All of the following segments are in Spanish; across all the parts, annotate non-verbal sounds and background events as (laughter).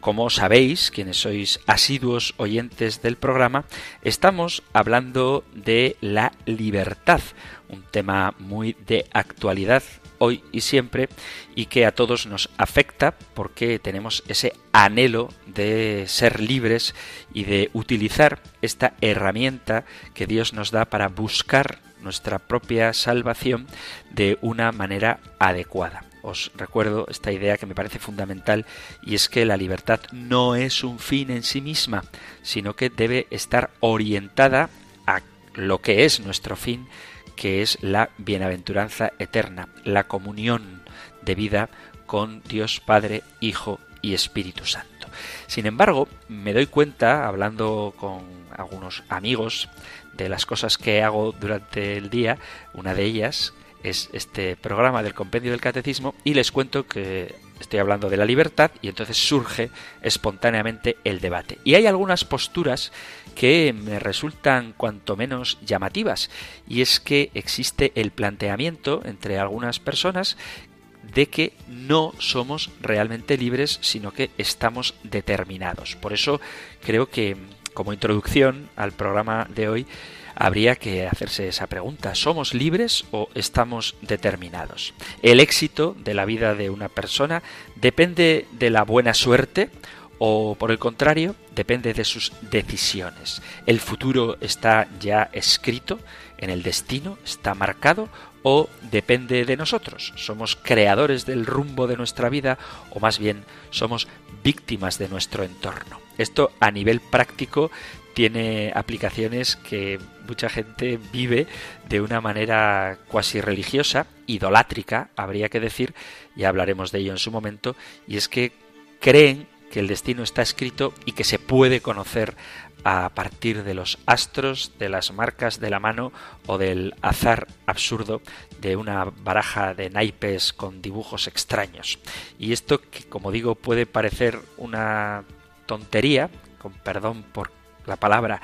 Como sabéis, quienes sois asiduos oyentes del programa, estamos hablando de la libertad, un tema muy de actualidad hoy y siempre y que a todos nos afecta porque tenemos ese anhelo de ser libres y de utilizar esta herramienta que Dios nos da para buscar nuestra propia salvación de una manera adecuada os recuerdo esta idea que me parece fundamental y es que la libertad no es un fin en sí misma, sino que debe estar orientada a lo que es nuestro fin, que es la bienaventuranza eterna, la comunión de vida con Dios Padre, Hijo y Espíritu Santo. Sin embargo, me doy cuenta, hablando con algunos amigos, de las cosas que hago durante el día, una de ellas es este programa del compendio del catecismo y les cuento que estoy hablando de la libertad y entonces surge espontáneamente el debate. Y hay algunas posturas que me resultan cuanto menos llamativas y es que existe el planteamiento entre algunas personas de que no somos realmente libres, sino que estamos determinados. Por eso creo que como introducción al programa de hoy habría que hacerse esa pregunta. ¿Somos libres o estamos determinados? ¿El éxito de la vida de una persona depende de la buena suerte o por el contrario depende de sus decisiones? ¿El futuro está ya escrito en el destino? ¿Está marcado? ¿O depende de nosotros? ¿Somos creadores del rumbo de nuestra vida o más bien somos víctimas de nuestro entorno? Esto a nivel práctico tiene aplicaciones que mucha gente vive de una manera cuasi religiosa, idolátrica, habría que decir, y hablaremos de ello en su momento, y es que creen que el destino está escrito y que se puede conocer a partir de los astros, de las marcas de la mano o del azar absurdo de una baraja de naipes con dibujos extraños. Y esto que, como digo, puede parecer una tontería, con perdón por la palabra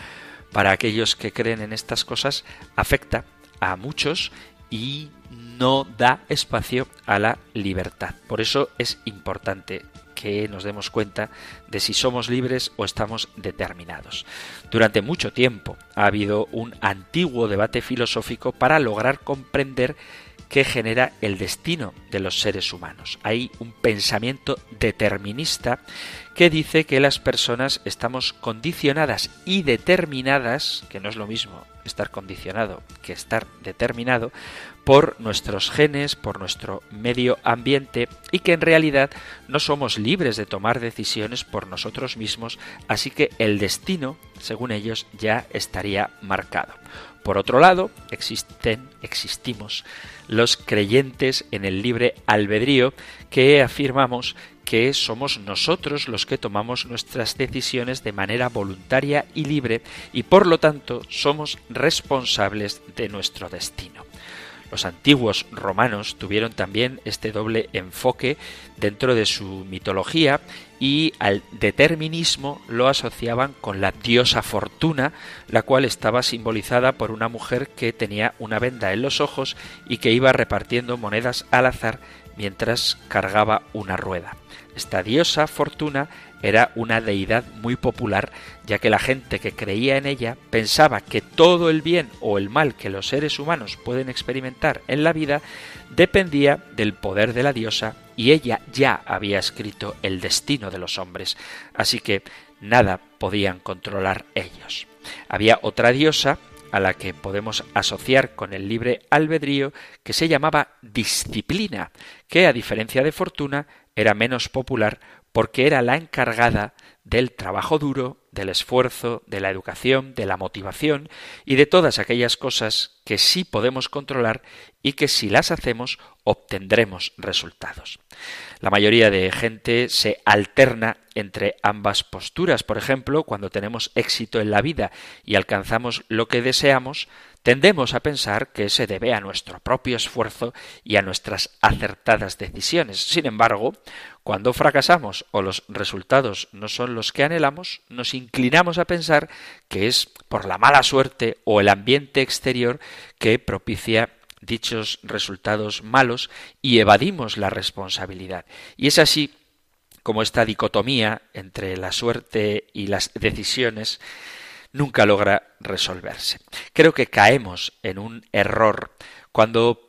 para aquellos que creen en estas cosas afecta a muchos y no da espacio a la libertad. Por eso es importante que nos demos cuenta de si somos libres o estamos determinados. Durante mucho tiempo ha habido un antiguo debate filosófico para lograr comprender que genera el destino de los seres humanos. Hay un pensamiento determinista que dice que las personas estamos condicionadas y determinadas, que no es lo mismo estar condicionado que estar determinado, por nuestros genes, por nuestro medio ambiente y que en realidad no somos libres de tomar decisiones por nosotros mismos, así que el destino, según ellos, ya estaría marcado. Por otro lado, existen, existimos los creyentes en el libre albedrío que afirmamos que somos nosotros los que tomamos nuestras decisiones de manera voluntaria y libre y por lo tanto somos responsables de nuestro destino. Los antiguos romanos tuvieron también este doble enfoque dentro de su mitología y al determinismo lo asociaban con la diosa Fortuna, la cual estaba simbolizada por una mujer que tenía una venda en los ojos y que iba repartiendo monedas al azar mientras cargaba una rueda. Esta diosa Fortuna era una deidad muy popular, ya que la gente que creía en ella pensaba que todo el bien o el mal que los seres humanos pueden experimentar en la vida dependía del poder de la diosa y ella ya había escrito el destino de los hombres, así que nada podían controlar ellos. Había otra diosa a la que podemos asociar con el libre albedrío que se llamaba disciplina, que a diferencia de fortuna era menos popular porque era la encargada del trabajo duro, del esfuerzo, de la educación, de la motivación y de todas aquellas cosas que sí podemos controlar y que si las hacemos obtendremos resultados. La mayoría de gente se alterna entre ambas posturas. Por ejemplo, cuando tenemos éxito en la vida y alcanzamos lo que deseamos, tendemos a pensar que se debe a nuestro propio esfuerzo y a nuestras acertadas decisiones. Sin embargo, cuando fracasamos o los resultados no son los que anhelamos, nos inclinamos a pensar que es por la mala suerte o el ambiente exterior que propicia dichos resultados malos y evadimos la responsabilidad. Y es así como esta dicotomía entre la suerte y las decisiones nunca logra resolverse. Creo que caemos en un error cuando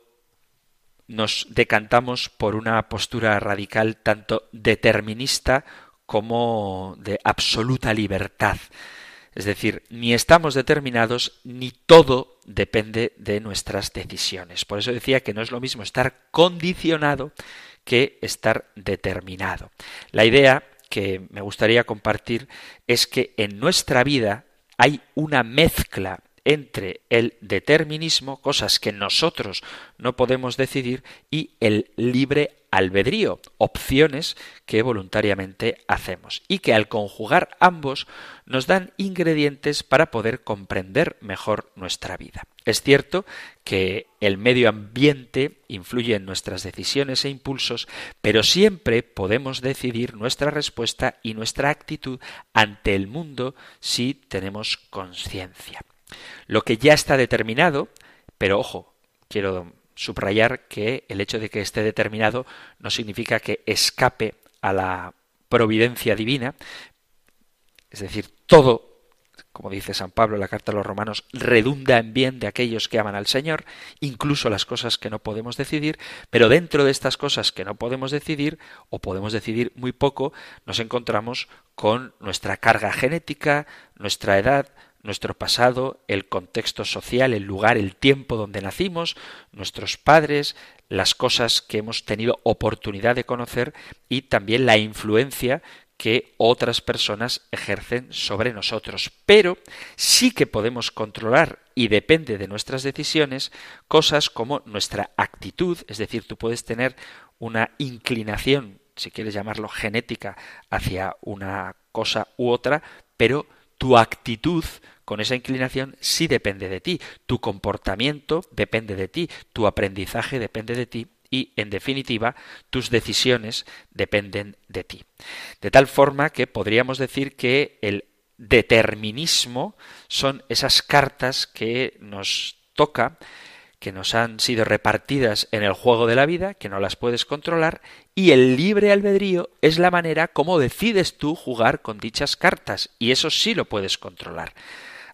nos decantamos por una postura radical tanto determinista como de absoluta libertad. Es decir, ni estamos determinados ni todo depende de nuestras decisiones. Por eso decía que no es lo mismo estar condicionado que estar determinado. La idea que me gustaría compartir es que en nuestra vida hay una mezcla entre el determinismo, cosas que nosotros no podemos decidir, y el libre albedrío, opciones que voluntariamente hacemos, y que al conjugar ambos nos dan ingredientes para poder comprender mejor nuestra vida. Es cierto que el medio ambiente influye en nuestras decisiones e impulsos, pero siempre podemos decidir nuestra respuesta y nuestra actitud ante el mundo si tenemos conciencia. Lo que ya está determinado, pero ojo, quiero subrayar que el hecho de que esté determinado no significa que escape a la providencia divina, es decir, todo, como dice San Pablo en la carta a los romanos, redunda en bien de aquellos que aman al Señor, incluso las cosas que no podemos decidir, pero dentro de estas cosas que no podemos decidir, o podemos decidir muy poco, nos encontramos con nuestra carga genética, nuestra edad, nuestro pasado, el contexto social, el lugar, el tiempo donde nacimos, nuestros padres, las cosas que hemos tenido oportunidad de conocer y también la influencia que otras personas ejercen sobre nosotros. Pero sí que podemos controlar, y depende de nuestras decisiones, cosas como nuestra actitud, es decir, tú puedes tener una inclinación, si quieres llamarlo genética, hacia una cosa u otra, pero tu actitud con esa inclinación sí depende de ti, tu comportamiento depende de ti, tu aprendizaje depende de ti y, en definitiva, tus decisiones dependen de ti. De tal forma que podríamos decir que el determinismo son esas cartas que nos toca que nos han sido repartidas en el juego de la vida, que no las puedes controlar, y el libre albedrío es la manera como decides tú jugar con dichas cartas, y eso sí lo puedes controlar.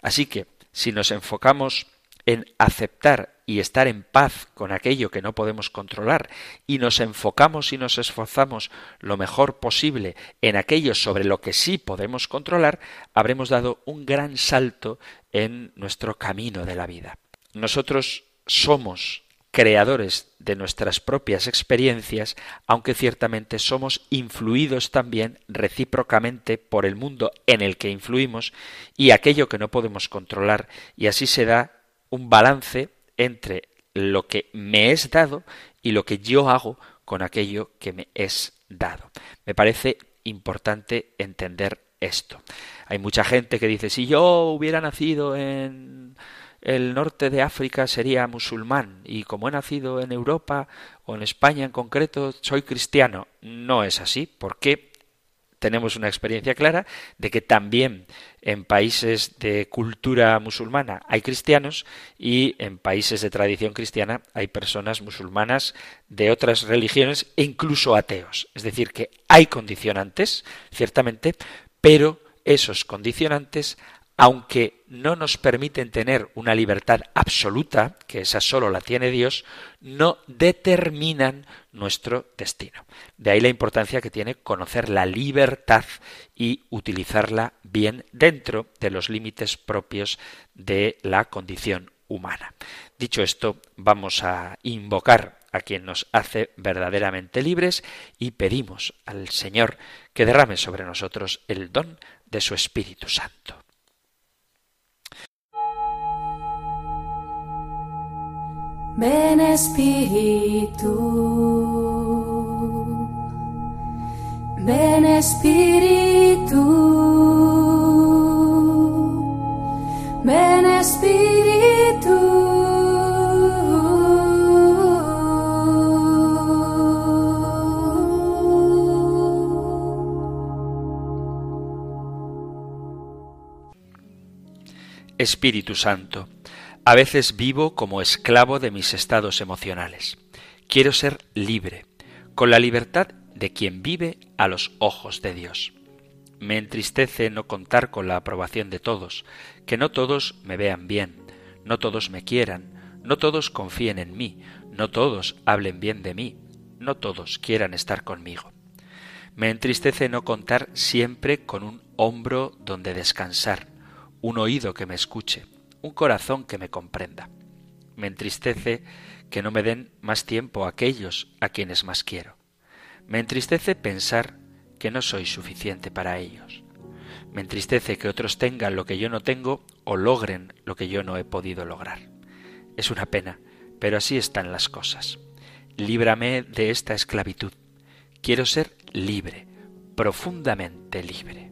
Así que, si nos enfocamos en aceptar y estar en paz con aquello que no podemos controlar y nos enfocamos y nos esforzamos lo mejor posible en aquello sobre lo que sí podemos controlar, habremos dado un gran salto en nuestro camino de la vida. Nosotros somos creadores de nuestras propias experiencias, aunque ciertamente somos influidos también recíprocamente por el mundo en el que influimos y aquello que no podemos controlar, y así se da un balance entre lo que me es dado y lo que yo hago con aquello que me es dado. Me parece importante entender esto. Hay mucha gente que dice, si yo hubiera nacido en el norte de África sería musulmán y como he nacido en Europa o en España en concreto soy cristiano. No es así, porque tenemos una experiencia clara de que también en países de cultura musulmana hay cristianos y en países de tradición cristiana hay personas musulmanas de otras religiones e incluso ateos. Es decir, que hay condicionantes, ciertamente, pero esos condicionantes aunque no nos permiten tener una libertad absoluta, que esa solo la tiene Dios, no determinan nuestro destino. De ahí la importancia que tiene conocer la libertad y utilizarla bien dentro de los límites propios de la condición humana. Dicho esto, vamos a invocar a quien nos hace verdaderamente libres y pedimos al Señor que derrame sobre nosotros el don de su Espíritu Santo. Ven Espíritu, ven Espíritu, ven Espíritu. Espíritu Santo, a veces vivo como esclavo de mis estados emocionales. Quiero ser libre, con la libertad de quien vive a los ojos de Dios. Me entristece no contar con la aprobación de todos, que no todos me vean bien, no todos me quieran, no todos confíen en mí, no todos hablen bien de mí, no todos quieran estar conmigo. Me entristece no contar siempre con un hombro donde descansar, un oído que me escuche, un corazón que me comprenda. Me entristece que no me den más tiempo a aquellos a quienes más quiero. Me entristece pensar que no soy suficiente para ellos. Me entristece que otros tengan lo que yo no tengo o logren lo que yo no he podido lograr. Es una pena, pero así están las cosas. Líbrame de esta esclavitud. Quiero ser libre, profundamente libre.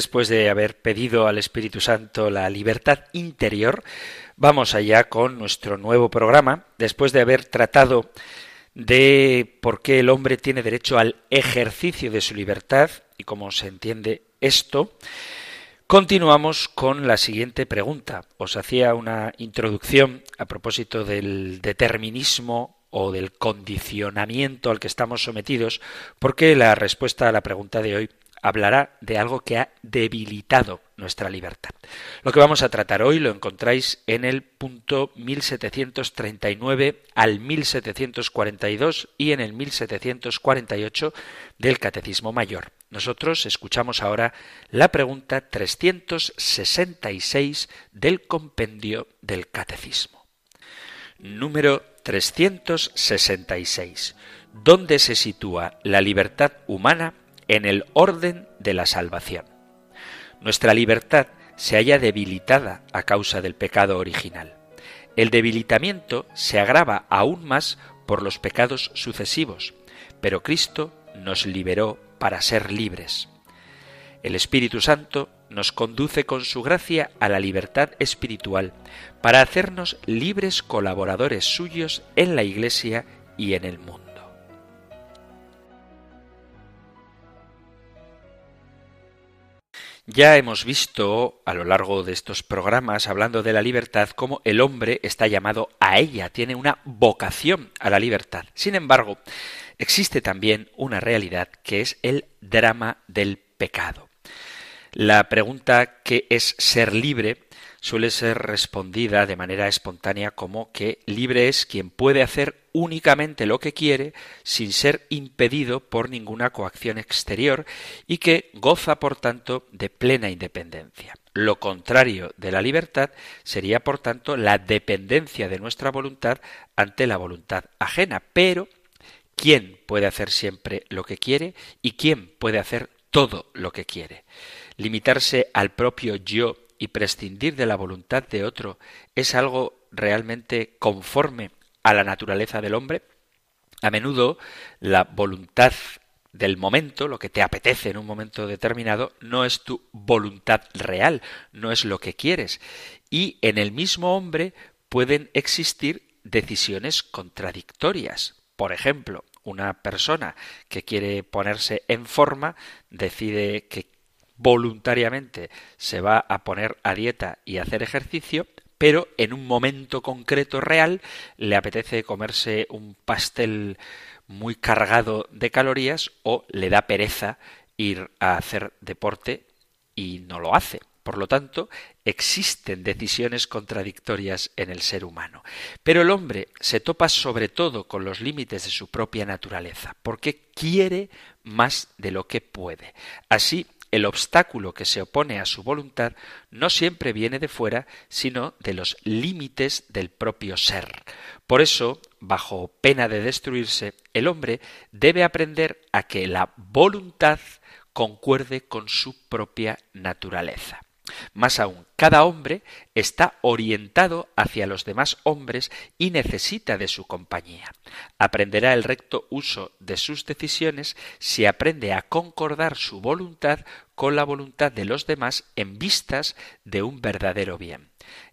Después de haber pedido al Espíritu Santo la libertad interior, Vamos allá con nuestro nuevo programa, después de haber tratado de por qué el hombre tiene derecho al ejercicio de su libertad y cómo se entiende esto, continuamos con la siguiente pregunta. Os hacía una introducción a propósito del determinismo o del condicionamiento al que estamos sometidos, porque la respuesta a la pregunta de hoy hablará de algo que ha debilitado nuestra libertad. Lo que vamos a tratar hoy lo encontráis en el punto 1739 al 1742 y en el 1748 del Catecismo Mayor. Nosotros escuchamos ahora la pregunta 366 del compendio del Catecismo. Número 366. ¿Dónde se sitúa la libertad humana en el orden de la salvación. Nuestra libertad se halla debilitada a causa del pecado original. El debilitamiento se agrava aún más por los pecados sucesivos, pero Cristo nos liberó para ser libres. El Espíritu Santo nos conduce con su gracia a la libertad espiritual, para hacernos libres colaboradores suyos en la Iglesia y en el mundo. Ya hemos visto a lo largo de estos programas, hablando de la libertad, cómo el hombre está llamado a ella, tiene una vocación a la libertad. Sin embargo, existe también una realidad que es el drama del pecado. La pregunta ¿qué es ser libre? suele ser respondida de manera espontánea como que libre es quien puede hacer únicamente lo que quiere sin ser impedido por ninguna coacción exterior y que goza, por tanto, de plena independencia. Lo contrario de la libertad sería, por tanto, la dependencia de nuestra voluntad ante la voluntad ajena. Pero, ¿quién puede hacer siempre lo que quiere y quién puede hacer todo lo que quiere? Limitarse al propio yo y prescindir de la voluntad de otro es algo realmente conforme a la naturaleza del hombre, a menudo la voluntad del momento, lo que te apetece en un momento determinado, no es tu voluntad real, no es lo que quieres. Y en el mismo hombre pueden existir decisiones contradictorias. Por ejemplo, una persona que quiere ponerse en forma decide que voluntariamente se va a poner a dieta y hacer ejercicio, pero en un momento concreto real le apetece comerse un pastel muy cargado de calorías o le da pereza ir a hacer deporte y no lo hace. Por lo tanto, existen decisiones contradictorias en el ser humano. Pero el hombre se topa sobre todo con los límites de su propia naturaleza, porque quiere más de lo que puede. Así, el obstáculo que se opone a su voluntad no siempre viene de fuera, sino de los límites del propio ser. Por eso, bajo pena de destruirse, el hombre debe aprender a que la voluntad concuerde con su propia naturaleza. Más aún, cada hombre está orientado hacia los demás hombres y necesita de su compañía. Aprenderá el recto uso de sus decisiones si aprende a concordar su voluntad con la voluntad de los demás en vistas de un verdadero bien.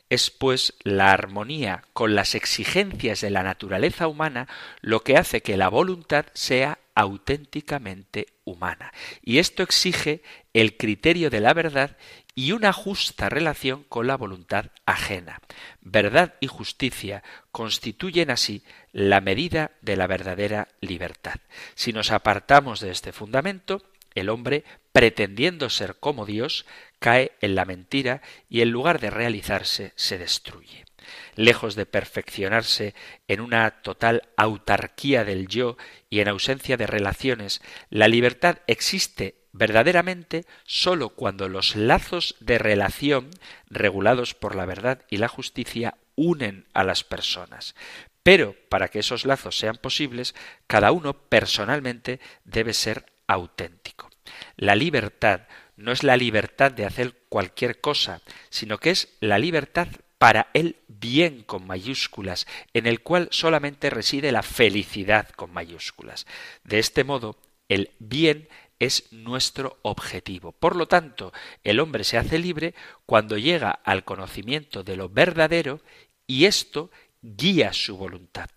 Es pues la armonía con las exigencias de la naturaleza humana lo que hace que la voluntad sea auténticamente humana. Y esto exige el criterio de la verdad y una justa relación con la voluntad ajena. Verdad y justicia constituyen así la medida de la verdadera libertad. Si nos apartamos de este fundamento, el hombre, pretendiendo ser como Dios, cae en la mentira y en lugar de realizarse se destruye. Lejos de perfeccionarse en una total autarquía del yo y en ausencia de relaciones, la libertad existe verdaderamente sólo cuando los lazos de relación regulados por la verdad y la justicia unen a las personas. Pero para que esos lazos sean posibles, cada uno personalmente debe ser auténtico. La libertad no es la libertad de hacer cualquier cosa, sino que es la libertad para el bien con mayúsculas, en el cual solamente reside la felicidad con mayúsculas. De este modo, el bien es nuestro objetivo. Por lo tanto, el hombre se hace libre cuando llega al conocimiento de lo verdadero y esto guía su voluntad.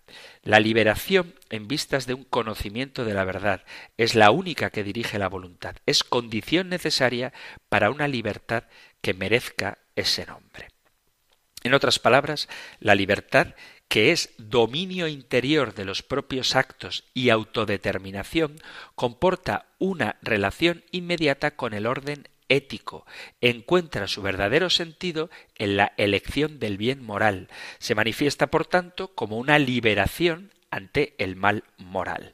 La liberación en vistas de un conocimiento de la verdad es la única que dirige la voluntad. Es condición necesaria para una libertad que merezca ese nombre. En otras palabras, la libertad que es dominio interior de los propios actos y autodeterminación, comporta una relación inmediata con el orden ético, encuentra su verdadero sentido en la elección del bien moral, se manifiesta por tanto como una liberación ante el mal moral.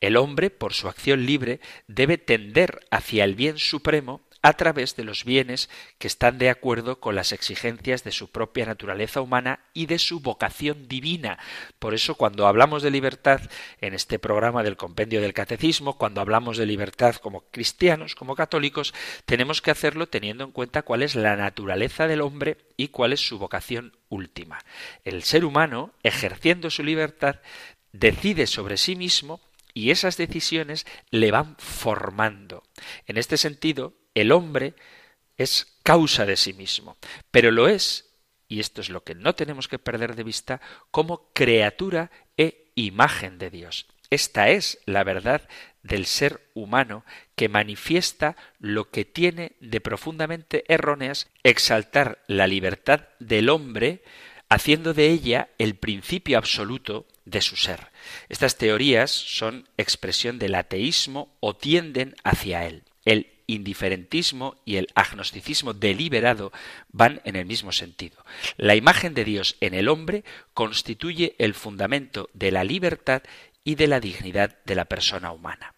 El hombre, por su acción libre, debe tender hacia el bien supremo a través de los bienes que están de acuerdo con las exigencias de su propia naturaleza humana y de su vocación divina. Por eso cuando hablamos de libertad en este programa del compendio del catecismo, cuando hablamos de libertad como cristianos, como católicos, tenemos que hacerlo teniendo en cuenta cuál es la naturaleza del hombre y cuál es su vocación última. El ser humano, ejerciendo su libertad, decide sobre sí mismo y esas decisiones le van formando. En este sentido, el hombre es causa de sí mismo, pero lo es, y esto es lo que no tenemos que perder de vista, como criatura e imagen de Dios. Esta es la verdad del ser humano que manifiesta lo que tiene de profundamente erróneas exaltar la libertad del hombre, haciendo de ella el principio absoluto de su ser. Estas teorías son expresión del ateísmo o tienden hacia él. El indiferentismo y el agnosticismo deliberado van en el mismo sentido. La imagen de Dios en el hombre constituye el fundamento de la libertad y de la dignidad de la persona humana.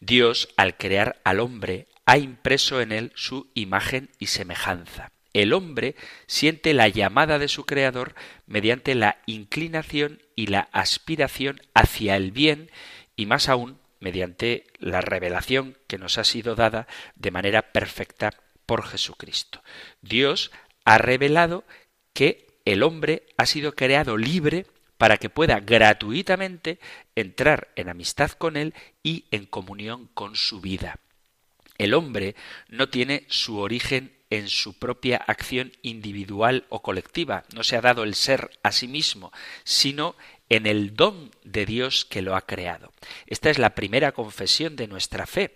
Dios, al crear al hombre, ha impreso en él su imagen y semejanza. El hombre siente la llamada de su Creador mediante la inclinación y la aspiración hacia el bien y más aún mediante la revelación que nos ha sido dada de manera perfecta por Jesucristo. Dios ha revelado que el hombre ha sido creado libre para que pueda gratuitamente entrar en amistad con Él y en comunión con su vida. El hombre no tiene su origen en su propia acción individual o colectiva, no se ha dado el ser a sí mismo, sino en el don de Dios que lo ha creado. Esta es la primera confesión de nuestra fe.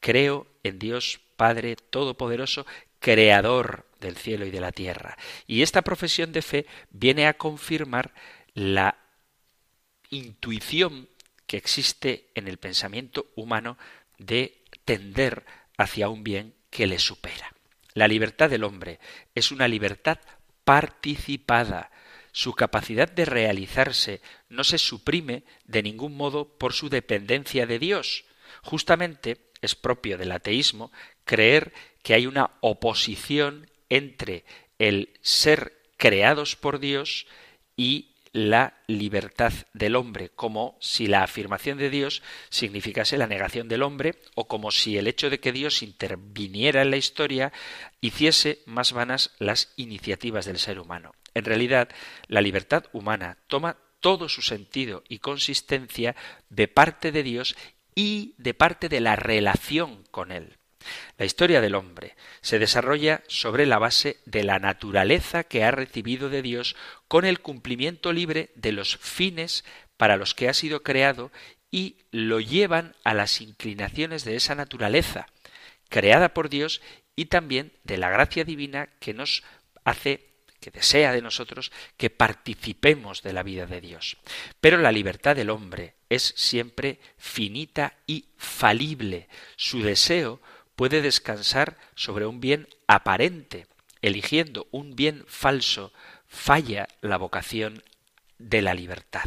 Creo en Dios Padre Todopoderoso, Creador del cielo y de la tierra. Y esta profesión de fe viene a confirmar la intuición que existe en el pensamiento humano de tender hacia un bien que le supera. La libertad del hombre es una libertad participada. Su capacidad de realizarse no se suprime de ningún modo por su dependencia de Dios. Justamente es propio del ateísmo creer que hay una oposición entre el ser creados por Dios y la libertad del hombre, como si la afirmación de Dios significase la negación del hombre, o como si el hecho de que Dios interviniera en la historia hiciese más vanas las iniciativas del ser humano. En realidad, la libertad humana toma todo su sentido y consistencia de parte de Dios y de parte de la relación con Él. La historia del hombre se desarrolla sobre la base de la naturaleza que ha recibido de Dios con el cumplimiento libre de los fines para los que ha sido creado y lo llevan a las inclinaciones de esa naturaleza, creada por Dios y también de la gracia divina que nos hace que desea de nosotros que participemos de la vida de Dios. Pero la libertad del hombre es siempre finita y falible. Su deseo puede descansar sobre un bien aparente. Eligiendo un bien falso, falla la vocación de la libertad.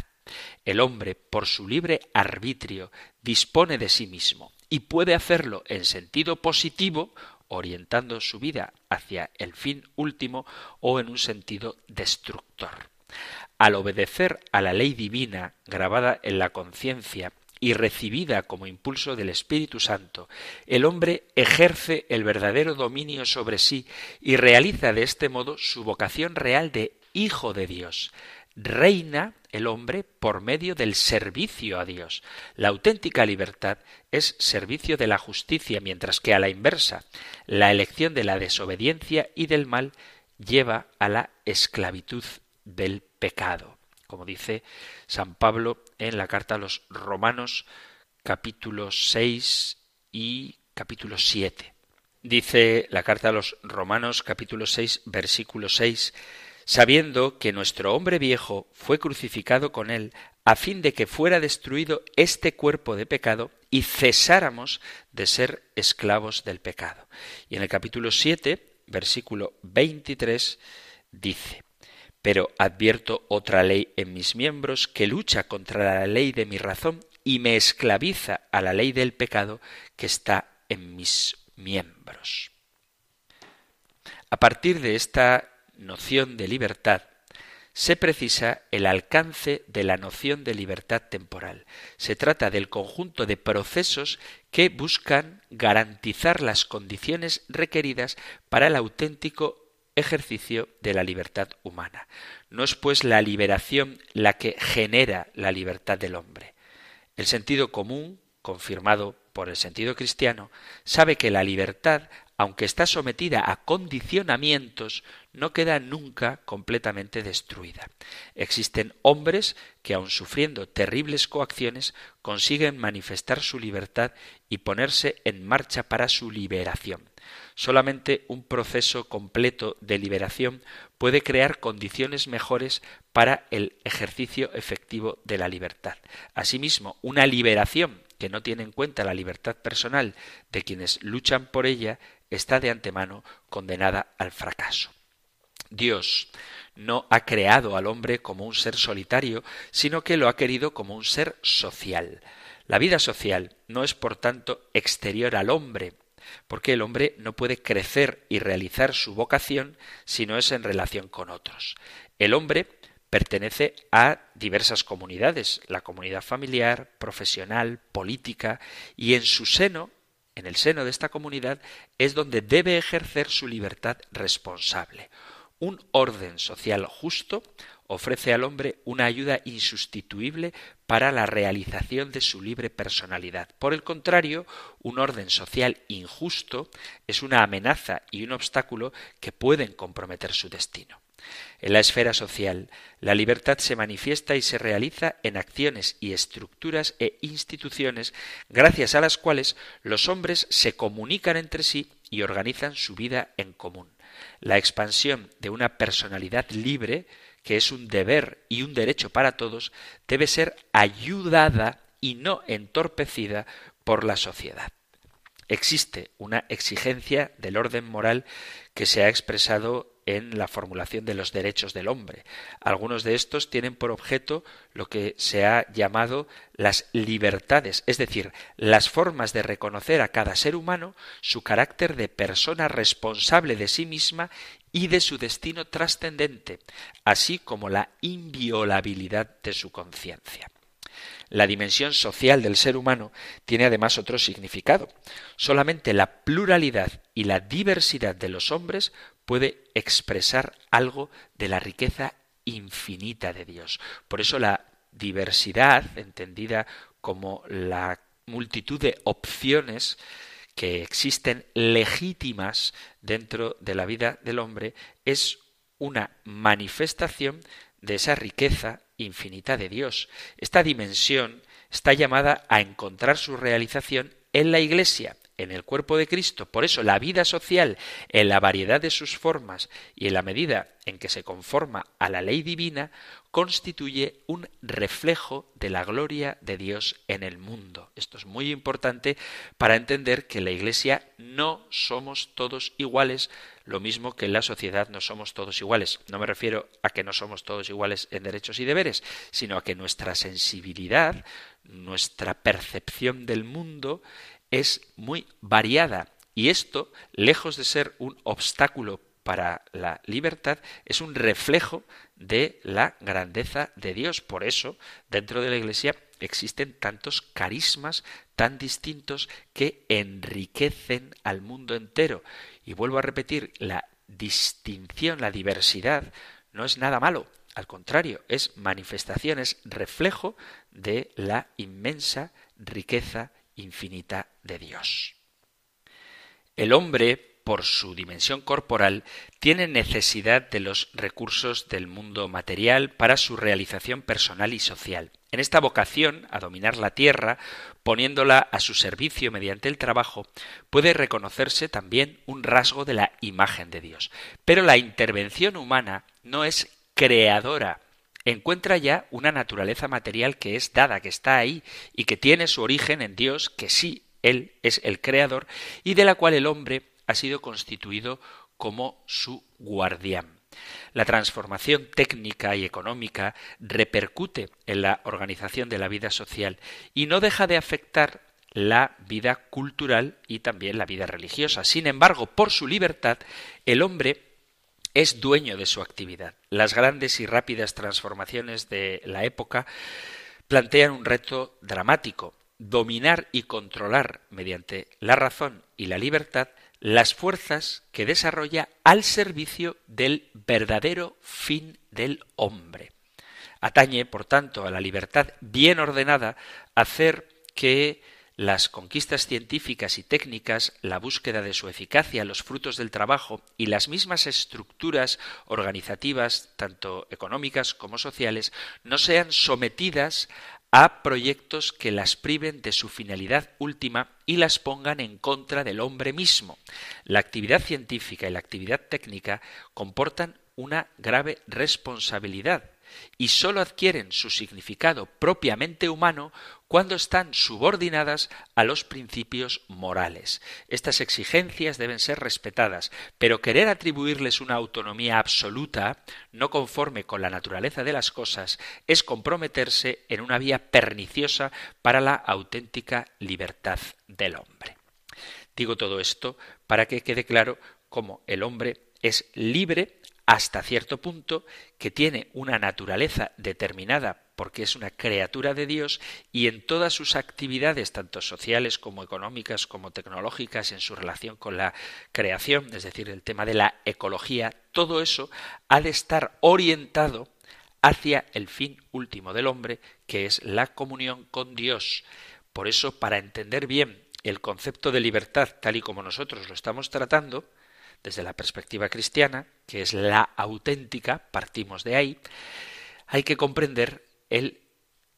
El hombre, por su libre arbitrio, dispone de sí mismo y puede hacerlo en sentido positivo, orientando su vida hacia el fin último, o en un sentido destructor. Al obedecer a la ley divina grabada en la conciencia y recibida como impulso del Espíritu Santo, el hombre ejerce el verdadero dominio sobre sí y realiza de este modo su vocación real de Hijo de Dios. Reina el hombre por medio del servicio a Dios. La auténtica libertad es servicio de la justicia, mientras que a la inversa, la elección de la desobediencia y del mal lleva a la esclavitud del pecado como dice San Pablo en la carta a los Romanos capítulo 6 y capítulo 7. Dice la carta a los Romanos capítulo 6 versículo 6 sabiendo que nuestro hombre viejo fue crucificado con él a fin de que fuera destruido este cuerpo de pecado y cesáramos de ser esclavos del pecado. Y en el capítulo 7, versículo 23, dice, pero advierto otra ley en mis miembros que lucha contra la ley de mi razón y me esclaviza a la ley del pecado que está en mis miembros. A partir de esta noción de libertad, se precisa el alcance de la noción de libertad temporal. Se trata del conjunto de procesos que buscan garantizar las condiciones requeridas para el auténtico ejercicio de la libertad humana. No es pues la liberación la que genera la libertad del hombre. El sentido común, confirmado por el sentido cristiano, sabe que la libertad, aunque está sometida a condicionamientos, no queda nunca completamente destruida. Existen hombres que, aun sufriendo terribles coacciones, consiguen manifestar su libertad y ponerse en marcha para su liberación. Solamente un proceso completo de liberación puede crear condiciones mejores para el ejercicio efectivo de la libertad. Asimismo, una liberación que no tiene en cuenta la libertad personal de quienes luchan por ella está de antemano condenada al fracaso. Dios no ha creado al hombre como un ser solitario, sino que lo ha querido como un ser social. La vida social no es, por tanto, exterior al hombre, porque el hombre no puede crecer y realizar su vocación si no es en relación con otros. El hombre pertenece a diversas comunidades, la comunidad familiar, profesional, política, y en su seno, en el seno de esta comunidad, es donde debe ejercer su libertad responsable. Un orden social justo ofrece al hombre una ayuda insustituible para la realización de su libre personalidad. Por el contrario, un orden social injusto es una amenaza y un obstáculo que pueden comprometer su destino. En la esfera social, la libertad se manifiesta y se realiza en acciones y estructuras e instituciones gracias a las cuales los hombres se comunican entre sí y organizan su vida en común. La expansión de una personalidad libre, que es un deber y un derecho para todos, debe ser ayudada y no entorpecida por la sociedad. Existe una exigencia del orden moral que se ha expresado en la formulación de los derechos del hombre. Algunos de estos tienen por objeto lo que se ha llamado las libertades, es decir, las formas de reconocer a cada ser humano su carácter de persona responsable de sí misma y de su destino trascendente, así como la inviolabilidad de su conciencia. La dimensión social del ser humano tiene además otro significado. Solamente la pluralidad y la diversidad de los hombres puede expresar algo de la riqueza infinita de Dios. Por eso la diversidad, entendida como la multitud de opciones que existen legítimas dentro de la vida del hombre, es una manifestación de esa riqueza infinita de Dios. Esta dimensión está llamada a encontrar su realización en la Iglesia, en el cuerpo de Cristo. Por eso la vida social, en la variedad de sus formas y en la medida en que se conforma a la ley divina, constituye un reflejo de la gloria de Dios en el mundo. Esto es muy importante para entender que en la Iglesia no somos todos iguales, lo mismo que en la sociedad no somos todos iguales. No me refiero a que no somos todos iguales en derechos y deberes, sino a que nuestra sensibilidad, nuestra percepción del mundo es muy variada y esto, lejos de ser un obstáculo para la libertad, es un reflejo de la grandeza de Dios. Por eso, dentro de la Iglesia existen tantos carismas tan distintos que enriquecen al mundo entero. Y vuelvo a repetir, la distinción, la diversidad, no es nada malo. Al contrario, es manifestación, es reflejo de la inmensa riqueza infinita de Dios. El hombre, por su dimensión corporal, tiene necesidad de los recursos del mundo material para su realización personal y social. En esta vocación a dominar la tierra, poniéndola a su servicio mediante el trabajo, puede reconocerse también un rasgo de la imagen de Dios. Pero la intervención humana no es creadora encuentra ya una naturaleza material que es dada, que está ahí y que tiene su origen en Dios, que sí, Él es el creador, y de la cual el hombre ha sido constituido como su guardián. La transformación técnica y económica repercute en la organización de la vida social y no deja de afectar la vida cultural y también la vida religiosa. Sin embargo, por su libertad, el hombre es dueño de su actividad. Las grandes y rápidas transformaciones de la época plantean un reto dramático, dominar y controlar mediante la razón y la libertad las fuerzas que desarrolla al servicio del verdadero fin del hombre. Atañe, por tanto, a la libertad bien ordenada hacer que las conquistas científicas y técnicas, la búsqueda de su eficacia, los frutos del trabajo y las mismas estructuras organizativas, tanto económicas como sociales, no sean sometidas a proyectos que las priven de su finalidad última y las pongan en contra del hombre mismo. La actividad científica y la actividad técnica comportan una grave responsabilidad y sólo adquieren su significado propiamente humano cuando están subordinadas a los principios morales. Estas exigencias deben ser respetadas, pero querer atribuirles una autonomía absoluta, no conforme con la naturaleza de las cosas, es comprometerse en una vía perniciosa para la auténtica libertad del hombre. Digo todo esto para que quede claro cómo el hombre es libre hasta cierto punto, que tiene una naturaleza determinada porque es una criatura de Dios y en todas sus actividades, tanto sociales como económicas como tecnológicas, en su relación con la creación, es decir, el tema de la ecología, todo eso ha de estar orientado hacia el fin último del hombre, que es la comunión con Dios. Por eso, para entender bien el concepto de libertad tal y como nosotros lo estamos tratando, desde la perspectiva cristiana, que es la auténtica, partimos de ahí, hay que comprender el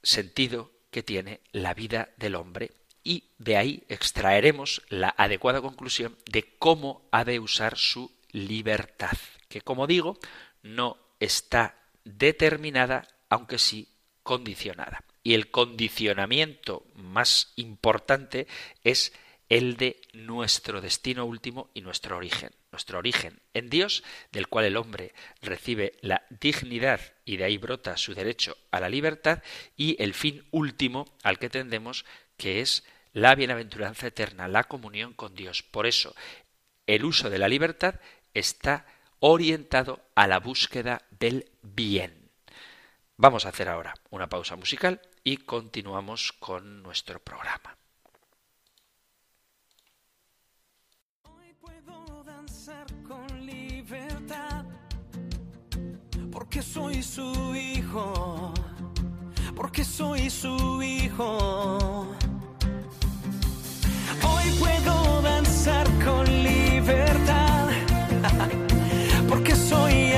sentido que tiene la vida del hombre y de ahí extraeremos la adecuada conclusión de cómo ha de usar su libertad, que como digo, no está determinada, aunque sí condicionada. Y el condicionamiento más importante es el de nuestro destino último y nuestro origen. Nuestro origen en Dios, del cual el hombre recibe la dignidad y de ahí brota su derecho a la libertad, y el fin último al que tendemos, que es la bienaventuranza eterna, la comunión con Dios. Por eso, el uso de la libertad está orientado a la búsqueda del bien. Vamos a hacer ahora una pausa musical y continuamos con nuestro programa. Porque soy su hijo, porque soy su hijo. Hoy puedo danzar con libertad, (laughs) porque soy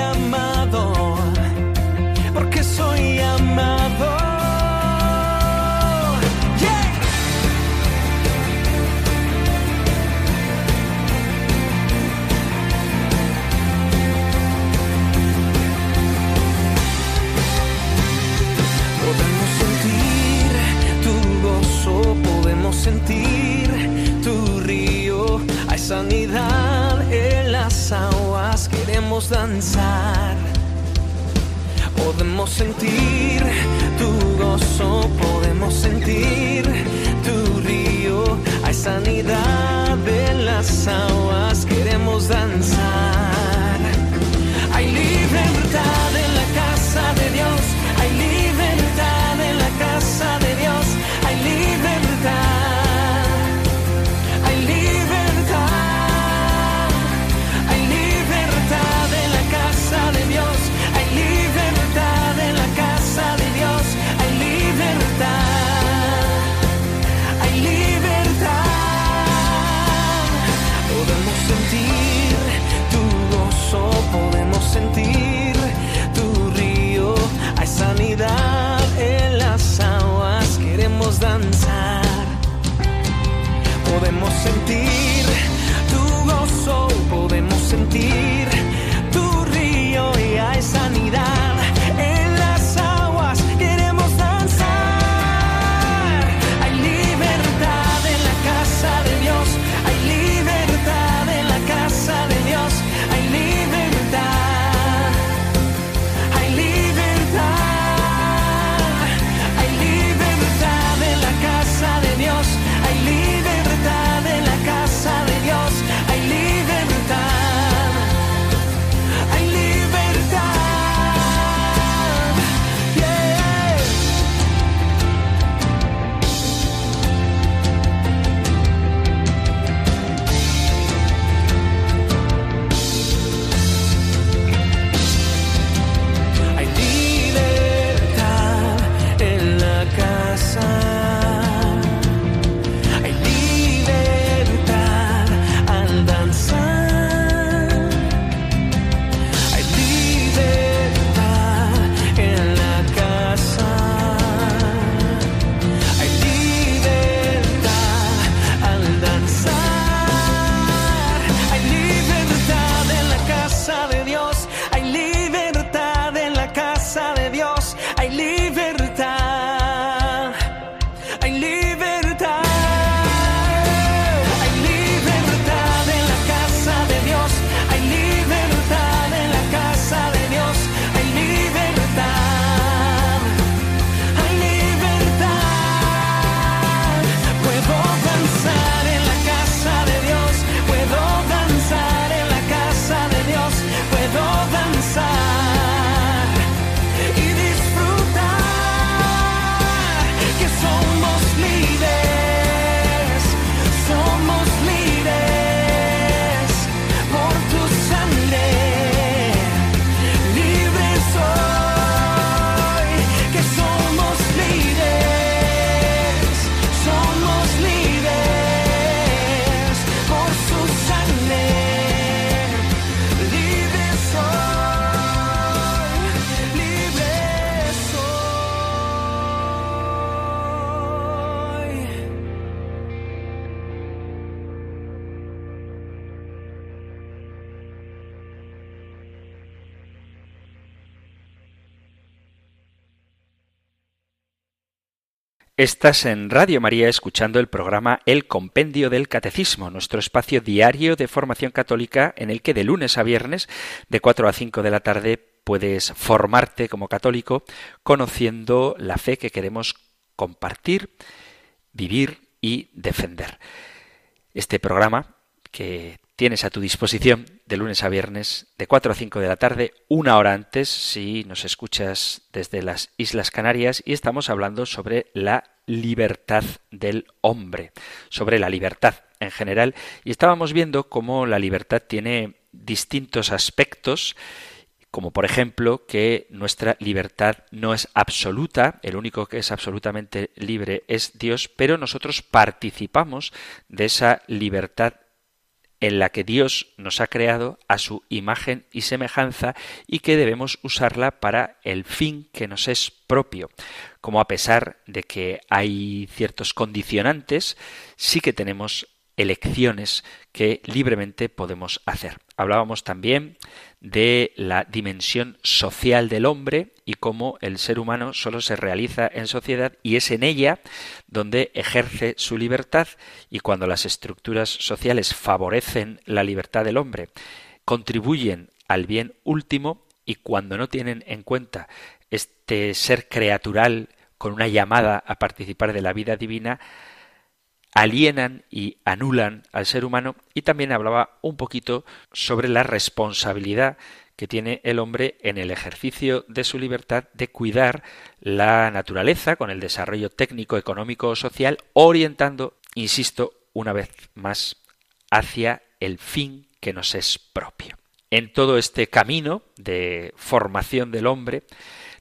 Estás en Radio María escuchando el programa El Compendio del Catecismo, nuestro espacio diario de formación católica en el que de lunes a viernes, de 4 a 5 de la tarde, puedes formarte como católico conociendo la fe que queremos compartir, vivir y defender. Este programa que tienes a tu disposición de lunes a viernes de 4 a 5 de la tarde, una hora antes si nos escuchas desde las Islas Canarias y estamos hablando sobre la libertad del hombre, sobre la libertad en general. Y estábamos viendo cómo la libertad tiene distintos aspectos como por ejemplo que nuestra libertad no es absoluta, el único que es absolutamente libre es Dios, pero nosotros participamos de esa libertad en la que Dios nos ha creado a su imagen y semejanza y que debemos usarla para el fin que nos es propio. Como a pesar de que hay ciertos condicionantes, sí que tenemos elecciones que libremente podemos hacer. Hablábamos también de la dimensión social del hombre y cómo el ser humano solo se realiza en sociedad y es en ella donde ejerce su libertad y cuando las estructuras sociales favorecen la libertad del hombre, contribuyen al bien último y cuando no tienen en cuenta este ser creatural con una llamada a participar de la vida divina, alienan y anulan al ser humano y también hablaba un poquito sobre la responsabilidad que tiene el hombre en el ejercicio de su libertad de cuidar la naturaleza con el desarrollo técnico, económico o social, orientando, insisto, una vez más hacia el fin que nos es propio. En todo este camino de formación del hombre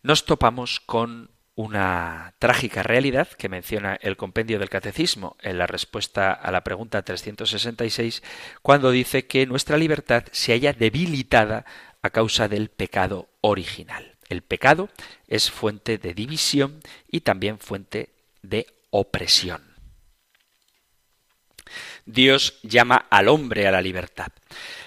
nos topamos con una trágica realidad que menciona el compendio del catecismo en la respuesta a la pregunta 366 cuando dice que nuestra libertad se halla debilitada a causa del pecado original. El pecado es fuente de división y también fuente de opresión. Dios llama al hombre a la libertad.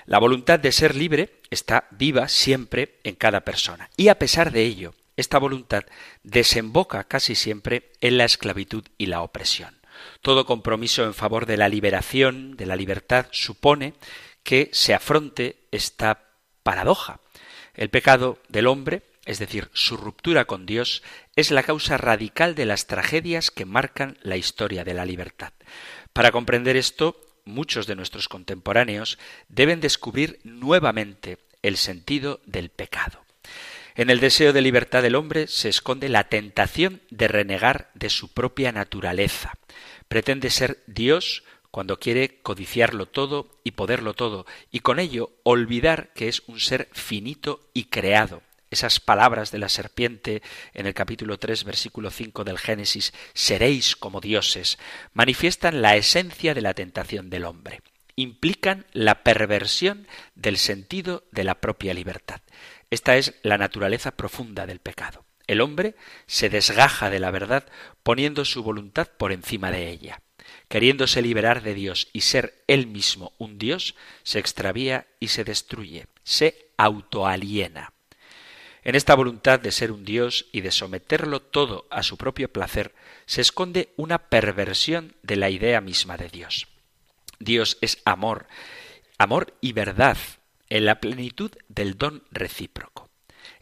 La voluntad de ser libre está viva siempre en cada persona. Y a pesar de ello, esta voluntad desemboca casi siempre en la esclavitud y la opresión. Todo compromiso en favor de la liberación, de la libertad, supone que se afronte esta paradoja. El pecado del hombre, es decir, su ruptura con Dios, es la causa radical de las tragedias que marcan la historia de la libertad. Para comprender esto, muchos de nuestros contemporáneos deben descubrir nuevamente el sentido del pecado. En el deseo de libertad del hombre se esconde la tentación de renegar de su propia naturaleza. Pretende ser Dios cuando quiere codiciarlo todo y poderlo todo, y con ello olvidar que es un ser finito y creado. Esas palabras de la serpiente en el capítulo 3, versículo 5 del Génesis, seréis como dioses, manifiestan la esencia de la tentación del hombre. Implican la perversión del sentido de la propia libertad. Esta es la naturaleza profunda del pecado. El hombre se desgaja de la verdad poniendo su voluntad por encima de ella. Queriéndose liberar de Dios y ser él mismo un Dios, se extravía y se destruye, se autoaliena. En esta voluntad de ser un Dios y de someterlo todo a su propio placer, se esconde una perversión de la idea misma de Dios. Dios es amor, amor y verdad, en la plenitud del don recíproco.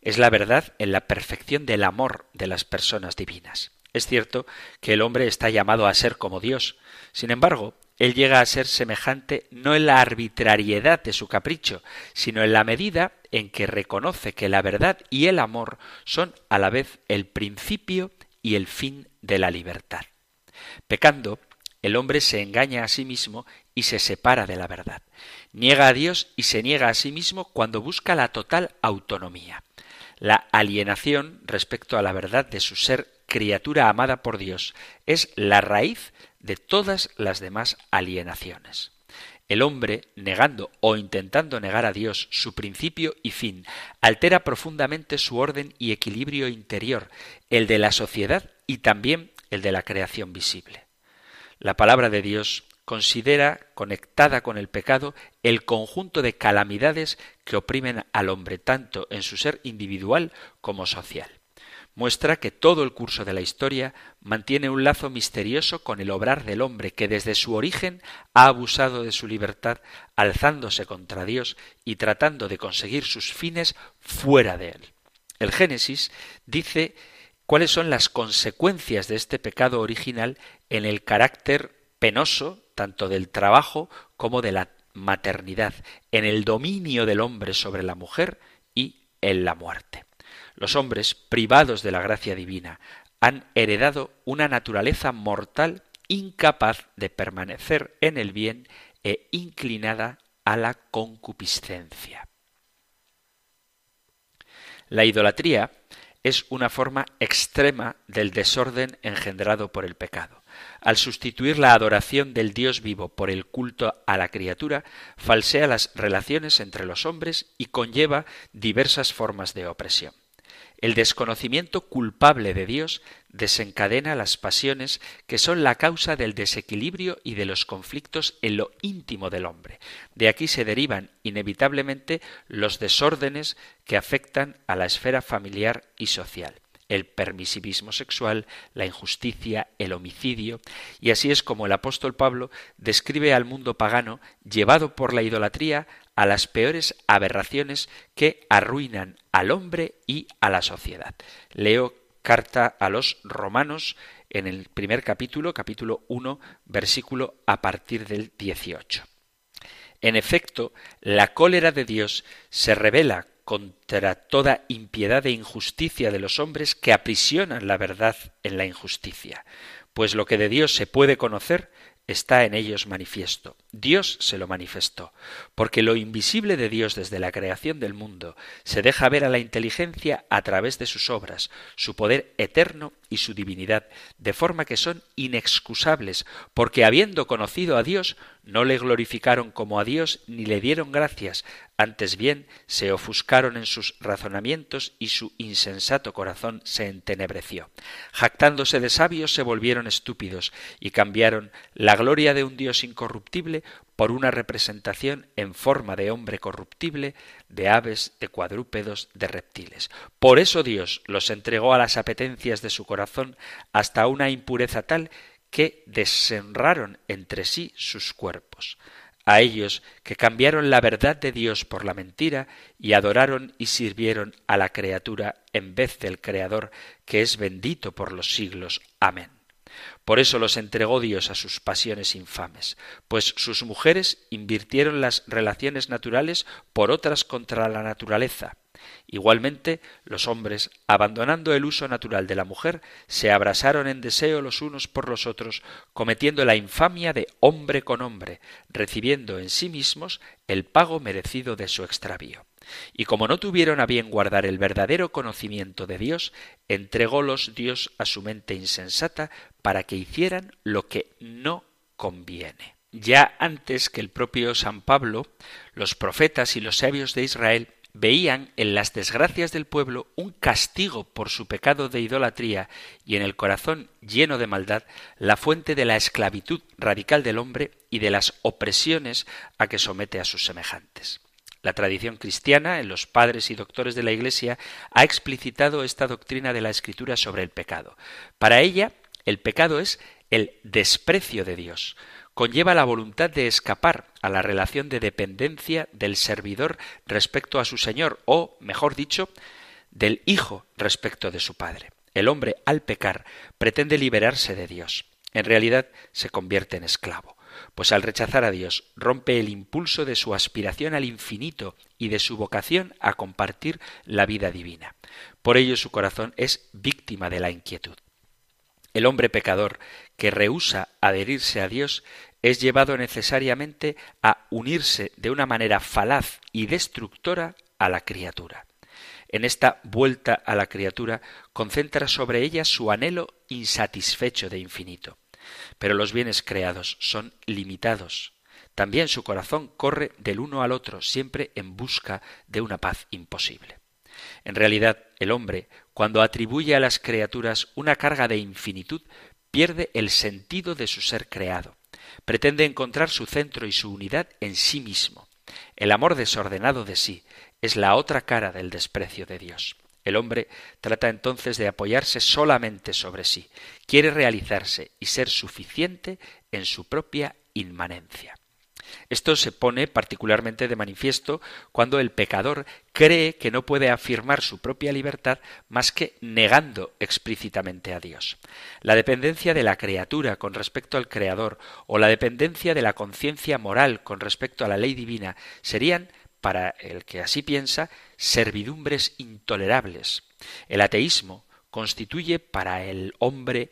Es la verdad en la perfección del amor de las personas divinas. Es cierto que el hombre está llamado a ser como Dios. Sin embargo, él llega a ser semejante no en la arbitrariedad de su capricho, sino en la medida en que reconoce que la verdad y el amor son a la vez el principio y el fin de la libertad. Pecando, el hombre se engaña a sí mismo y se separa de la verdad. Niega a Dios y se niega a sí mismo cuando busca la total autonomía. La alienación respecto a la verdad de su ser criatura amada por Dios es la raíz de todas las demás alienaciones. El hombre, negando o intentando negar a Dios su principio y fin, altera profundamente su orden y equilibrio interior, el de la sociedad y también el de la creación visible. La palabra de Dios considera conectada con el pecado el conjunto de calamidades que oprimen al hombre tanto en su ser individual como social. muestra que todo el curso de la historia mantiene un lazo misterioso con el obrar del hombre que desde su origen ha abusado de su libertad, alzándose contra Dios y tratando de conseguir sus fines fuera de él. El Génesis dice cuáles son las consecuencias de este pecado original en el carácter penoso tanto del trabajo como de la maternidad, en el dominio del hombre sobre la mujer y en la muerte. Los hombres, privados de la gracia divina, han heredado una naturaleza mortal incapaz de permanecer en el bien e inclinada a la concupiscencia. La idolatría es una forma extrema del desorden engendrado por el pecado. Al sustituir la adoración del Dios vivo por el culto a la criatura, falsea las relaciones entre los hombres y conlleva diversas formas de opresión. El desconocimiento culpable de Dios desencadena las pasiones que son la causa del desequilibrio y de los conflictos en lo íntimo del hombre. De aquí se derivan inevitablemente los desórdenes que afectan a la esfera familiar y social el permisivismo sexual, la injusticia, el homicidio, y así es como el apóstol Pablo describe al mundo pagano llevado por la idolatría a las peores aberraciones que arruinan al hombre y a la sociedad. Leo carta a los romanos en el primer capítulo, capítulo 1, versículo a partir del 18. En efecto, la cólera de Dios se revela contra toda impiedad e injusticia de los hombres que aprisionan la verdad en la injusticia, pues lo que de Dios se puede conocer está en ellos manifiesto. Dios se lo manifestó, porque lo invisible de Dios desde la creación del mundo se deja ver a la inteligencia a través de sus obras, su poder eterno y su divinidad, de forma que son inexcusables, porque habiendo conocido a Dios, no le glorificaron como a Dios ni le dieron gracias, antes bien se ofuscaron en sus razonamientos y su insensato corazón se entenebreció. Jactándose de sabios se volvieron estúpidos y cambiaron la gloria de un Dios incorruptible por una representación en forma de hombre corruptible, de aves, de cuadrúpedos, de reptiles. Por eso Dios los entregó a las apetencias de su corazón hasta una impureza tal que deshonraron entre sí sus cuerpos. A ellos que cambiaron la verdad de Dios por la mentira y adoraron y sirvieron a la criatura en vez del Creador, que es bendito por los siglos. Amén. Por eso los entregó Dios a sus pasiones infames, pues sus mujeres invirtieron las relaciones naturales por otras contra la naturaleza. Igualmente, los hombres, abandonando el uso natural de la mujer, se abrasaron en deseo los unos por los otros, cometiendo la infamia de hombre con hombre, recibiendo en sí mismos el pago merecido de su extravío. Y como no tuvieron a bien guardar el verdadero conocimiento de Dios, entrególos Dios a su mente insensata para que hicieran lo que no conviene. Ya antes que el propio San Pablo, los profetas y los sabios de Israel veían en las desgracias del pueblo un castigo por su pecado de idolatría y en el corazón lleno de maldad la fuente de la esclavitud radical del hombre y de las opresiones a que somete a sus semejantes. La tradición cristiana, en los padres y doctores de la Iglesia, ha explicitado esta doctrina de la Escritura sobre el pecado. Para ella, el pecado es el desprecio de Dios. Conlleva la voluntad de escapar a la relación de dependencia del servidor respecto a su Señor, o, mejor dicho, del Hijo respecto de su Padre. El hombre, al pecar, pretende liberarse de Dios. En realidad, se convierte en esclavo pues al rechazar a Dios rompe el impulso de su aspiración al infinito y de su vocación a compartir la vida divina. Por ello su corazón es víctima de la inquietud. El hombre pecador que rehúsa adherirse a Dios es llevado necesariamente a unirse de una manera falaz y destructora a la criatura. En esta vuelta a la criatura concentra sobre ella su anhelo insatisfecho de infinito. Pero los bienes creados son limitados. También su corazón corre del uno al otro, siempre en busca de una paz imposible. En realidad, el hombre, cuando atribuye a las criaturas una carga de infinitud, pierde el sentido de su ser creado. Pretende encontrar su centro y su unidad en sí mismo. El amor desordenado de sí es la otra cara del desprecio de Dios. El hombre trata entonces de apoyarse solamente sobre sí, quiere realizarse y ser suficiente en su propia inmanencia. Esto se pone particularmente de manifiesto cuando el pecador cree que no puede afirmar su propia libertad más que negando explícitamente a Dios. La dependencia de la criatura con respecto al Creador o la dependencia de la conciencia moral con respecto a la ley divina serían para el que así piensa, servidumbres intolerables. El ateísmo constituye para el hombre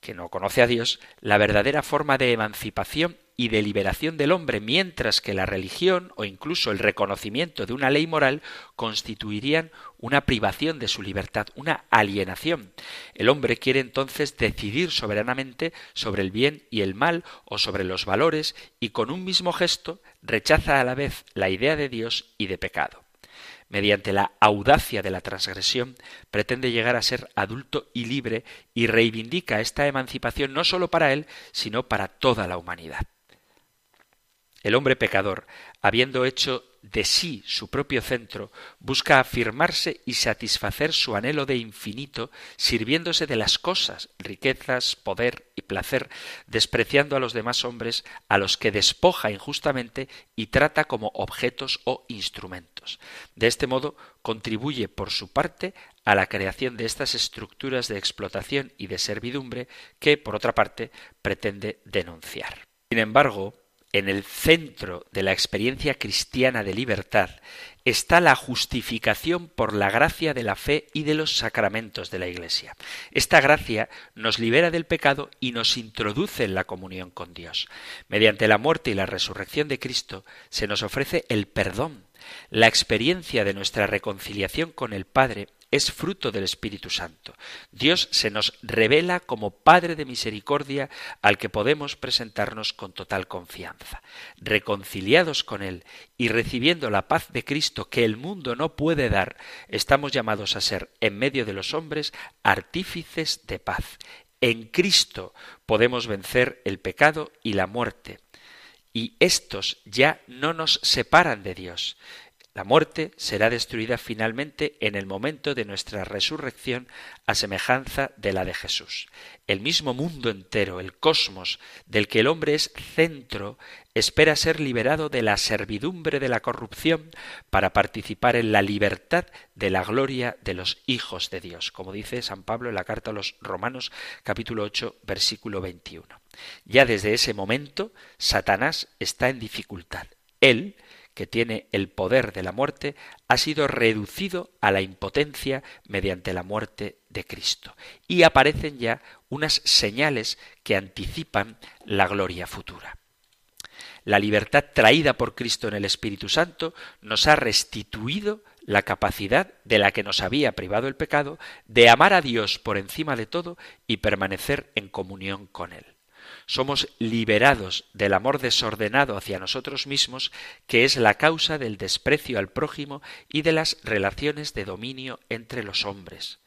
que no conoce a Dios la verdadera forma de emancipación y de liberación del hombre, mientras que la religión o incluso el reconocimiento de una ley moral constituirían una privación de su libertad, una alienación. El hombre quiere entonces decidir soberanamente sobre el bien y el mal o sobre los valores y con un mismo gesto rechaza a la vez la idea de Dios y de pecado mediante la audacia de la transgresión, pretende llegar a ser adulto y libre y reivindica esta emancipación no sólo para él, sino para toda la humanidad. El hombre pecador, habiendo hecho de sí su propio centro, busca afirmarse y satisfacer su anhelo de infinito, sirviéndose de las cosas, riquezas, poder y placer, despreciando a los demás hombres, a los que despoja injustamente y trata como objetos o instrumentos. De este modo, contribuye por su parte a la creación de estas estructuras de explotación y de servidumbre que, por otra parte, pretende denunciar. Sin embargo, en el centro de la experiencia cristiana de libertad está la justificación por la gracia de la fe y de los sacramentos de la Iglesia. Esta gracia nos libera del pecado y nos introduce en la comunión con Dios. Mediante la muerte y la resurrección de Cristo se nos ofrece el perdón, la experiencia de nuestra reconciliación con el Padre es fruto del Espíritu Santo. Dios se nos revela como Padre de misericordia al que podemos presentarnos con total confianza. Reconciliados con Él y recibiendo la paz de Cristo que el mundo no puede dar, estamos llamados a ser, en medio de los hombres, artífices de paz. En Cristo podemos vencer el pecado y la muerte. Y estos ya no nos separan de Dios. La muerte será destruida finalmente en el momento de nuestra resurrección a semejanza de la de Jesús. El mismo mundo entero, el cosmos, del que el hombre es centro, espera ser liberado de la servidumbre de la corrupción para participar en la libertad de la gloria de los hijos de Dios, como dice San Pablo en la carta a los Romanos capítulo 8 versículo 21. Ya desde ese momento Satanás está en dificultad. Él, que tiene el poder de la muerte, ha sido reducido a la impotencia mediante la muerte de Cristo. Y aparecen ya unas señales que anticipan la gloria futura. La libertad traída por Cristo en el Espíritu Santo nos ha restituido la capacidad de la que nos había privado el pecado de amar a Dios por encima de todo y permanecer en comunión con Él somos liberados del amor desordenado hacia nosotros mismos, que es la causa del desprecio al prójimo y de las relaciones de dominio entre los hombres.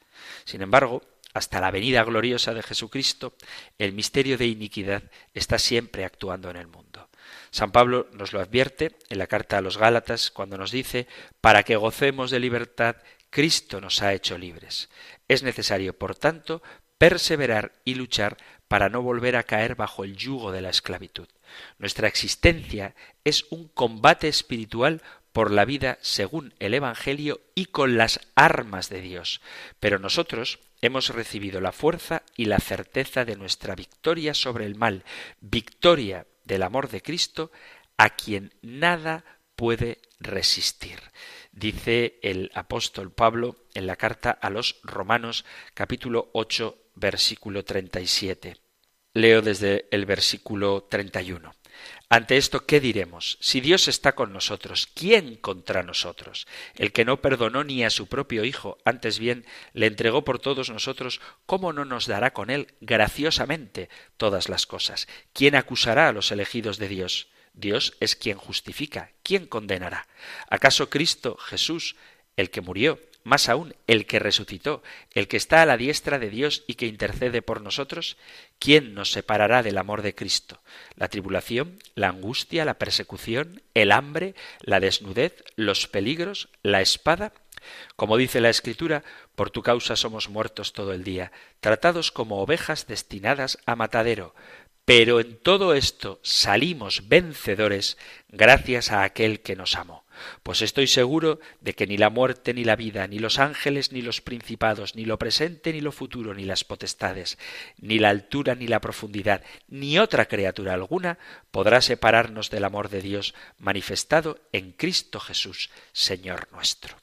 Sin embargo, hasta la venida gloriosa de Jesucristo, el misterio de iniquidad está siempre actuando en el mundo. San Pablo nos lo advierte en la carta a los Gálatas cuando nos dice, para que gocemos de libertad, Cristo nos ha hecho libres. Es necesario, por tanto, perseverar y luchar para no volver a caer bajo el yugo de la esclavitud. Nuestra existencia es un combate espiritual por la vida según el Evangelio y con las armas de Dios. Pero nosotros hemos recibido la fuerza y la certeza de nuestra victoria sobre el mal, victoria del amor de Cristo, a quien nada puede resistir. Dice el apóstol Pablo en la carta a los Romanos capítulo 8 versículo 37. Leo desde el versículo 31. Ante esto, ¿qué diremos? Si Dios está con nosotros, ¿quién contra nosotros? El que no perdonó ni a su propio Hijo, antes bien le entregó por todos nosotros, ¿cómo no nos dará con él graciosamente todas las cosas? ¿Quién acusará a los elegidos de Dios? Dios es quien justifica. ¿Quién condenará? ¿Acaso Cristo Jesús, el que murió, más aún el que resucitó, el que está a la diestra de Dios y que intercede por nosotros, ¿quién nos separará del amor de Cristo? La tribulación, la angustia, la persecución, el hambre, la desnudez, los peligros, la espada. Como dice la Escritura, por tu causa somos muertos todo el día, tratados como ovejas destinadas a matadero, pero en todo esto salimos vencedores gracias a aquel que nos amó. Pues estoy seguro de que ni la muerte ni la vida, ni los ángeles ni los principados, ni lo presente ni lo futuro, ni las potestades, ni la altura ni la profundidad, ni otra criatura alguna podrá separarnos del amor de Dios manifestado en Cristo Jesús, Señor nuestro.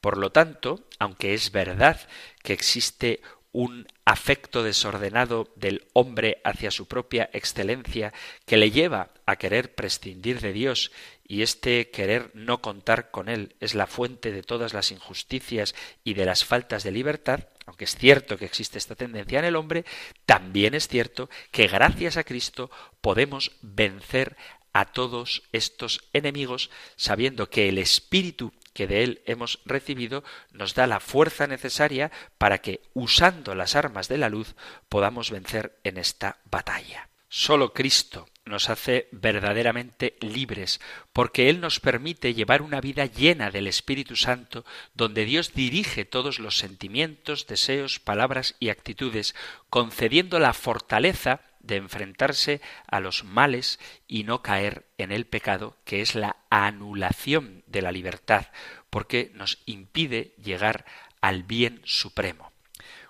Por lo tanto, aunque es verdad que existe un afecto desordenado del hombre hacia su propia excelencia que le lleva a querer prescindir de Dios y este querer no contar con él es la fuente de todas las injusticias y de las faltas de libertad, aunque es cierto que existe esta tendencia en el hombre, también es cierto que gracias a Cristo podemos vencer a todos estos enemigos sabiendo que el Espíritu que de Él hemos recibido nos da la fuerza necesaria para que, usando las armas de la luz, podamos vencer en esta batalla. Solo Cristo nos hace verdaderamente libres, porque Él nos permite llevar una vida llena del Espíritu Santo, donde Dios dirige todos los sentimientos, deseos, palabras y actitudes, concediendo la fortaleza de enfrentarse a los males y no caer en el pecado, que es la anulación de la libertad, porque nos impide llegar al bien supremo.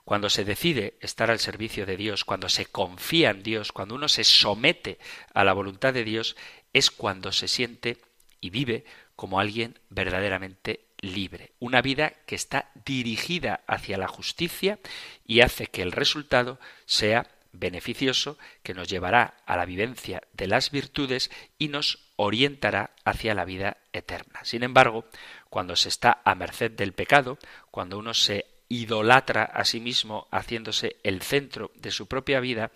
Cuando se decide estar al servicio de Dios, cuando se confía en Dios, cuando uno se somete a la voluntad de Dios, es cuando se siente y vive como alguien verdaderamente libre, una vida que está dirigida hacia la justicia y hace que el resultado sea beneficioso que nos llevará a la vivencia de las virtudes y nos orientará hacia la vida eterna. Sin embargo, cuando se está a merced del pecado, cuando uno se idolatra a sí mismo haciéndose el centro de su propia vida,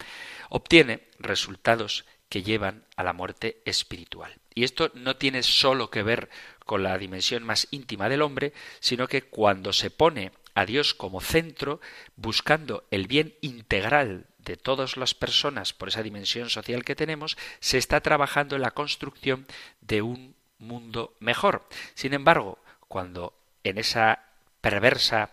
obtiene resultados que llevan a la muerte espiritual. Y esto no tiene sólo que ver con la dimensión más íntima del hombre, sino que cuando se pone a Dios como centro, buscando el bien integral de todas las personas por esa dimensión social que tenemos, se está trabajando en la construcción de un mundo mejor. Sin embargo, cuando en esa perversa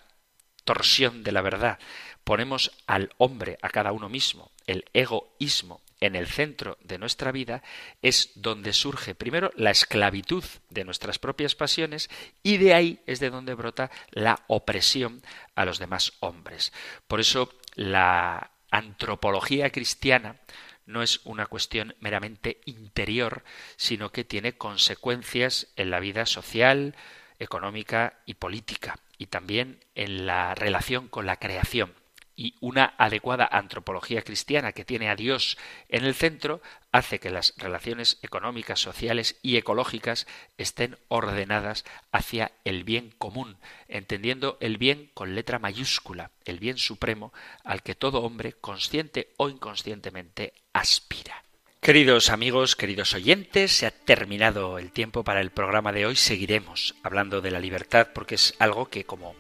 torsión de la verdad ponemos al hombre, a cada uno mismo, el egoísmo en el centro de nuestra vida, es donde surge primero la esclavitud de nuestras propias pasiones y de ahí es de donde brota la opresión a los demás hombres. Por eso la antropología cristiana no es una cuestión meramente interior, sino que tiene consecuencias en la vida social, económica y política, y también en la relación con la creación y una adecuada antropología cristiana que tiene a Dios en el centro hace que las relaciones económicas, sociales y ecológicas estén ordenadas hacia el bien común, entendiendo el bien con letra mayúscula, el bien supremo al que todo hombre, consciente o inconscientemente, aspira. Queridos amigos, queridos oyentes, se ha terminado el tiempo para el programa de hoy. Seguiremos hablando de la libertad porque es algo que, como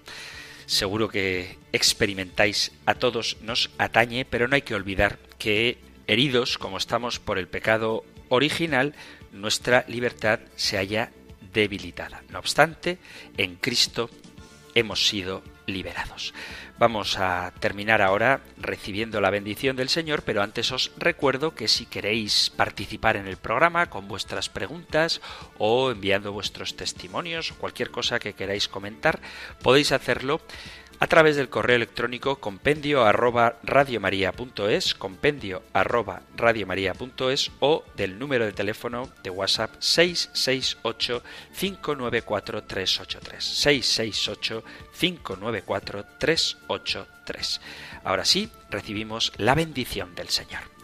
seguro que experimentáis a todos, nos atañe, pero no hay que olvidar que heridos como estamos por el pecado original, nuestra libertad se haya debilitada. No obstante, en Cristo hemos sido liberados. Vamos a terminar ahora recibiendo la bendición del Señor, pero antes os recuerdo que si queréis participar en el programa con vuestras preguntas o enviando vuestros testimonios o cualquier cosa que queráis comentar, podéis hacerlo a través del correo electrónico compendio arroba radiomaria.es, compendio arroba radiomaria.es o del número de teléfono de WhatsApp 668 594 383 668 594 383. Ahora sí, recibimos la bendición del Señor.